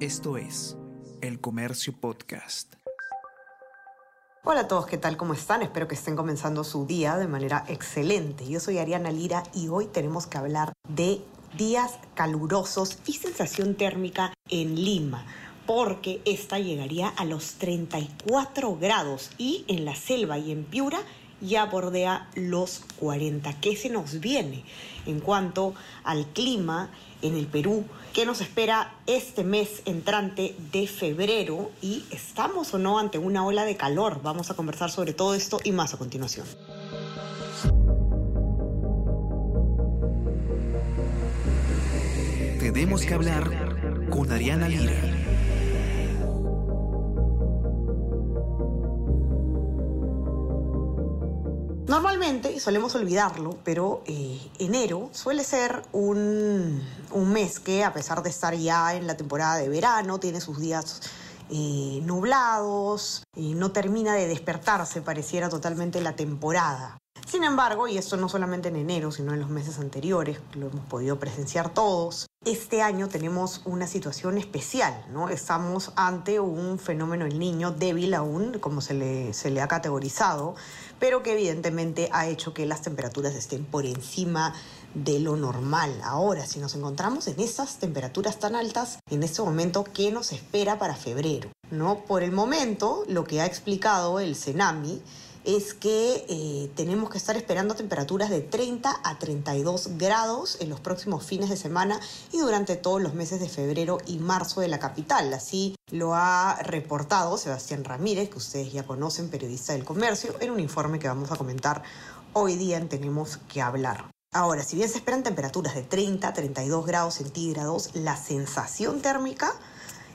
Esto es El Comercio Podcast. Hola a todos, ¿qué tal? ¿Cómo están? Espero que estén comenzando su día de manera excelente. Yo soy Ariana Lira y hoy tenemos que hablar de días calurosos y sensación térmica en Lima, porque esta llegaría a los 34 grados y en la selva y en Piura ya bordea los 40. ¿Qué se nos viene en cuanto al clima en el Perú? ¿Qué nos espera este mes entrante de febrero? ¿Y estamos o no ante una ola de calor? Vamos a conversar sobre todo esto y más a continuación. Tenemos que hablar con Ariana Lira. Normalmente, solemos olvidarlo, pero eh, enero suele ser un, un, mes que a pesar de estar ya en la temporada de verano, tiene sus días eh, nublados, y no termina de despertarse, pareciera totalmente la temporada. Sin embargo, y esto no solamente en enero, sino en los meses anteriores, lo hemos podido presenciar todos, este año tenemos una situación especial, ¿no? Estamos ante un fenómeno el niño débil aún, como se le, ha categorizado, pero que evidentemente ha hecho que las temperaturas estén por encima de lo normal. Ahora, si nos encontramos en estas temperaturas tan altas, en este momento, ¿qué nos espera para febrero? ¿No? Por el momento, lo que ha explicado el CENAMI es que eh, tenemos que estar esperando temperaturas de 30 a 32 grados en los próximos fines de semana y durante todos los meses de febrero y marzo de la capital. Así lo ha reportado Sebastián Ramírez, que ustedes ya conocen, periodista del comercio, en un informe que vamos a comentar hoy día en Tenemos que hablar. Ahora, si bien se esperan temperaturas de 30 a 32 grados centígrados, la sensación térmica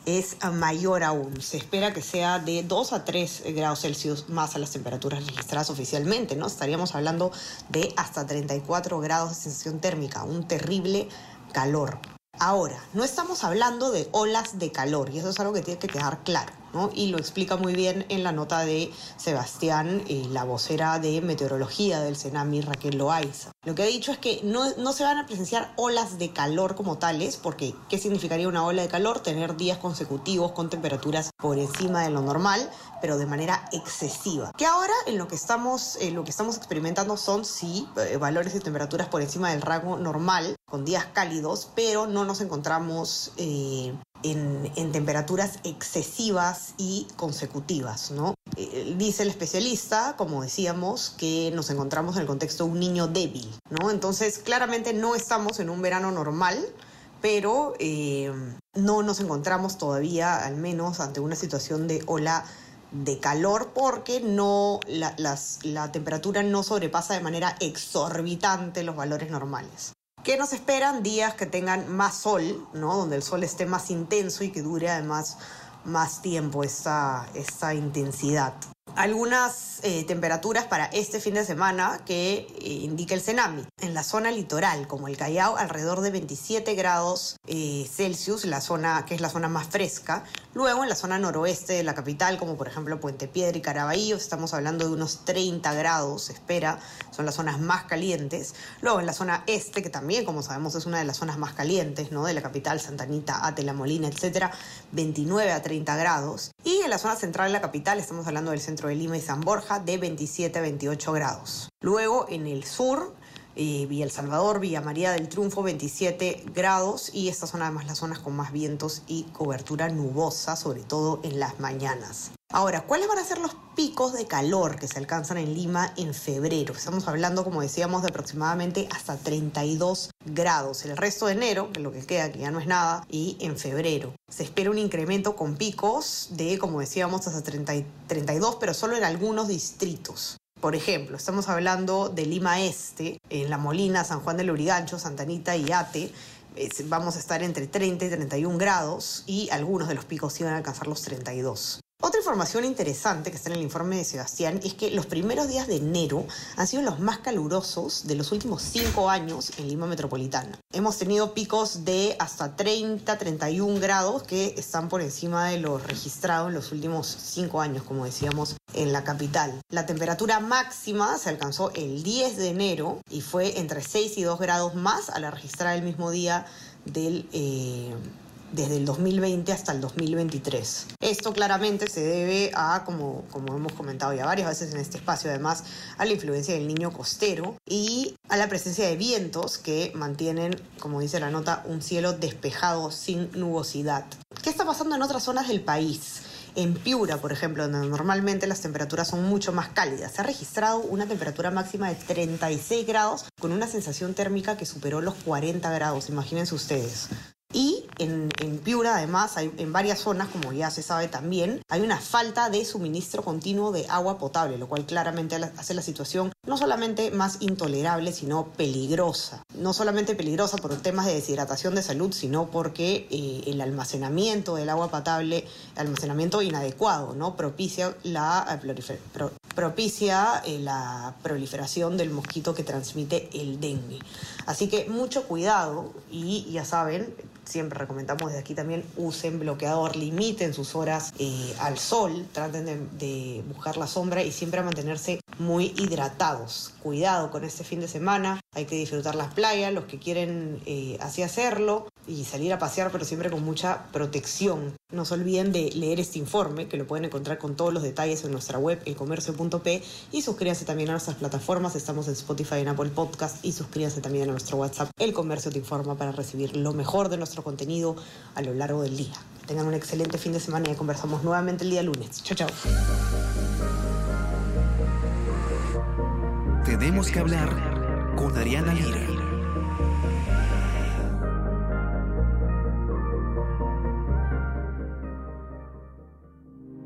es mayor aún. Se espera que sea de 2 a 3 grados Celsius más a las temperaturas registradas oficialmente, ¿no? Estaríamos hablando de hasta 34 grados de sensación térmica, un terrible calor. Ahora, no estamos hablando de olas de calor y eso es algo que tiene que quedar claro, Y lo explica muy bien en la nota de Sebastián, eh, la vocera de meteorología del Senami, Raquel Loaiza. Lo que ha dicho es que no, no se van a presenciar olas de calor como tales, porque ¿qué significaría una ola de calor? Tener días consecutivos con temperaturas por encima de lo normal, pero de manera excesiva. Que ahora en lo que estamos, lo que estamos experimentando son sí eh, valores de temperaturas por encima del rango normal, con días cálidos, pero no nos encontramos eh, en, temperaturas excesivas y consecutivas, ¿no? Eh, dice el especialista, como decíamos, que nos encontramos en el contexto de un niño débil, ¿no? Entonces, claramente no estamos en un verano normal, pero eh, no nos encontramos todavía, al menos, ante una situación de ola de calor porque no la temperatura no sobrepasa de manera exorbitante los valores normales. ¿Qué nos esperan? Días que tengan más sol, ¿no? Donde el sol esté más intenso y que dure además más tiempo esta, esta intensidad algunas eh, temperaturas para este fin de semana que eh, indica el Cenami. En la zona litoral, como el Callao, alrededor de 27 grados eh, Celsius, la zona que es la zona más fresca. Luego en la zona noroeste de la capital, como por ejemplo Puente Piedra y Caraballo, estamos hablando de unos 30 grados, espera, son las zonas más calientes. Luego en la zona este, que también, como sabemos, es una de las zonas más calientes, ¿no? De la capital, Santa Anita, Ate, La Molina, etcétera, 29 a 30 grados. Y en la zona central de la capital, estamos hablando del centro de Lima y San Borja de 27 a 28 grados. Luego en el sur, eh, Villa El Salvador, Villa María del Triunfo 27 grados y estas son además las zonas con más vientos y cobertura nubosa, sobre todo en las mañanas. Ahora, ¿cuáles van a ser los picos de calor que se alcanzan en Lima en febrero? Estamos hablando, como decíamos, de aproximadamente hasta 32 grados. El resto de enero, que lo que queda, que ya no es nada, y en febrero. Se espera un incremento con picos de, como decíamos, hasta 32, pero solo en algunos distritos. Por ejemplo, estamos hablando de Lima Este, en La Molina, San Juan del Lurigancho, Santa Anita y Ate. Vamos a estar entre 30 y 31 grados y algunos de los picos iban a alcanzar los 32. Otra información interesante que está en el informe de Sebastián es que los primeros días de enero han sido los más calurosos de los últimos cinco años en Lima Metropolitana. Hemos tenido picos de hasta 30, 31 grados que están por encima de lo registrado en los últimos cinco años, como decíamos, en la capital. La temperatura máxima se alcanzó el 10 de enero y fue entre 6 y 2 grados más a la registrada el mismo día del... Eh, desde el 2020 hasta el 2023. Esto claramente se debe a, como, como hemos comentado ya varias veces en este espacio, además a la influencia del niño costero y a la presencia de vientos que mantienen, como dice la nota, un cielo despejado sin nubosidad. ¿Qué está pasando en otras zonas del país? En Piura, por ejemplo, donde normalmente las temperaturas son mucho más cálidas, se ha registrado una temperatura máxima de 36 grados con una sensación térmica que superó los 40 grados, imagínense ustedes. En, Piura, además, hay, en varias zonas, como ya se sabe también, hay una falta de suministro continuo de agua potable, lo cual claramente hace la situación no solamente más intolerable, sino peligrosa. No solamente peligrosa por temas de deshidratación de salud, sino porque eh, el almacenamiento del agua potable, almacenamiento inadecuado, ¿no? propicia la, eh, pro, propicia eh, la proliferación del mosquito que transmite el dengue. Así que mucho cuidado y ya saben, siempre recomendamos desde aquí también usen bloqueador, limiten sus horas eh, al sol, traten de, buscar la sombra y siempre mantenerse muy hidratados. Cuidado con este fin de semana, hay que disfrutar las playas, los que quieren eh, así hacerlo y salir a pasear, pero siempre con mucha protección. No se olviden de leer este informe, que lo pueden encontrar con todos los detalles en nuestra web, elcomercio.p, y suscríbanse también a nuestras plataformas, estamos en Spotify, en Apple Podcast, y suscríbanse también a nuestro WhatsApp, El Comercio Te Informa, para recibir lo mejor de nuestro contenido a lo largo del día. tengan un excelente fin de semana y conversamos nuevamente el día lunes. Chao, chao. Tenemos que hablar con Ariana Lira.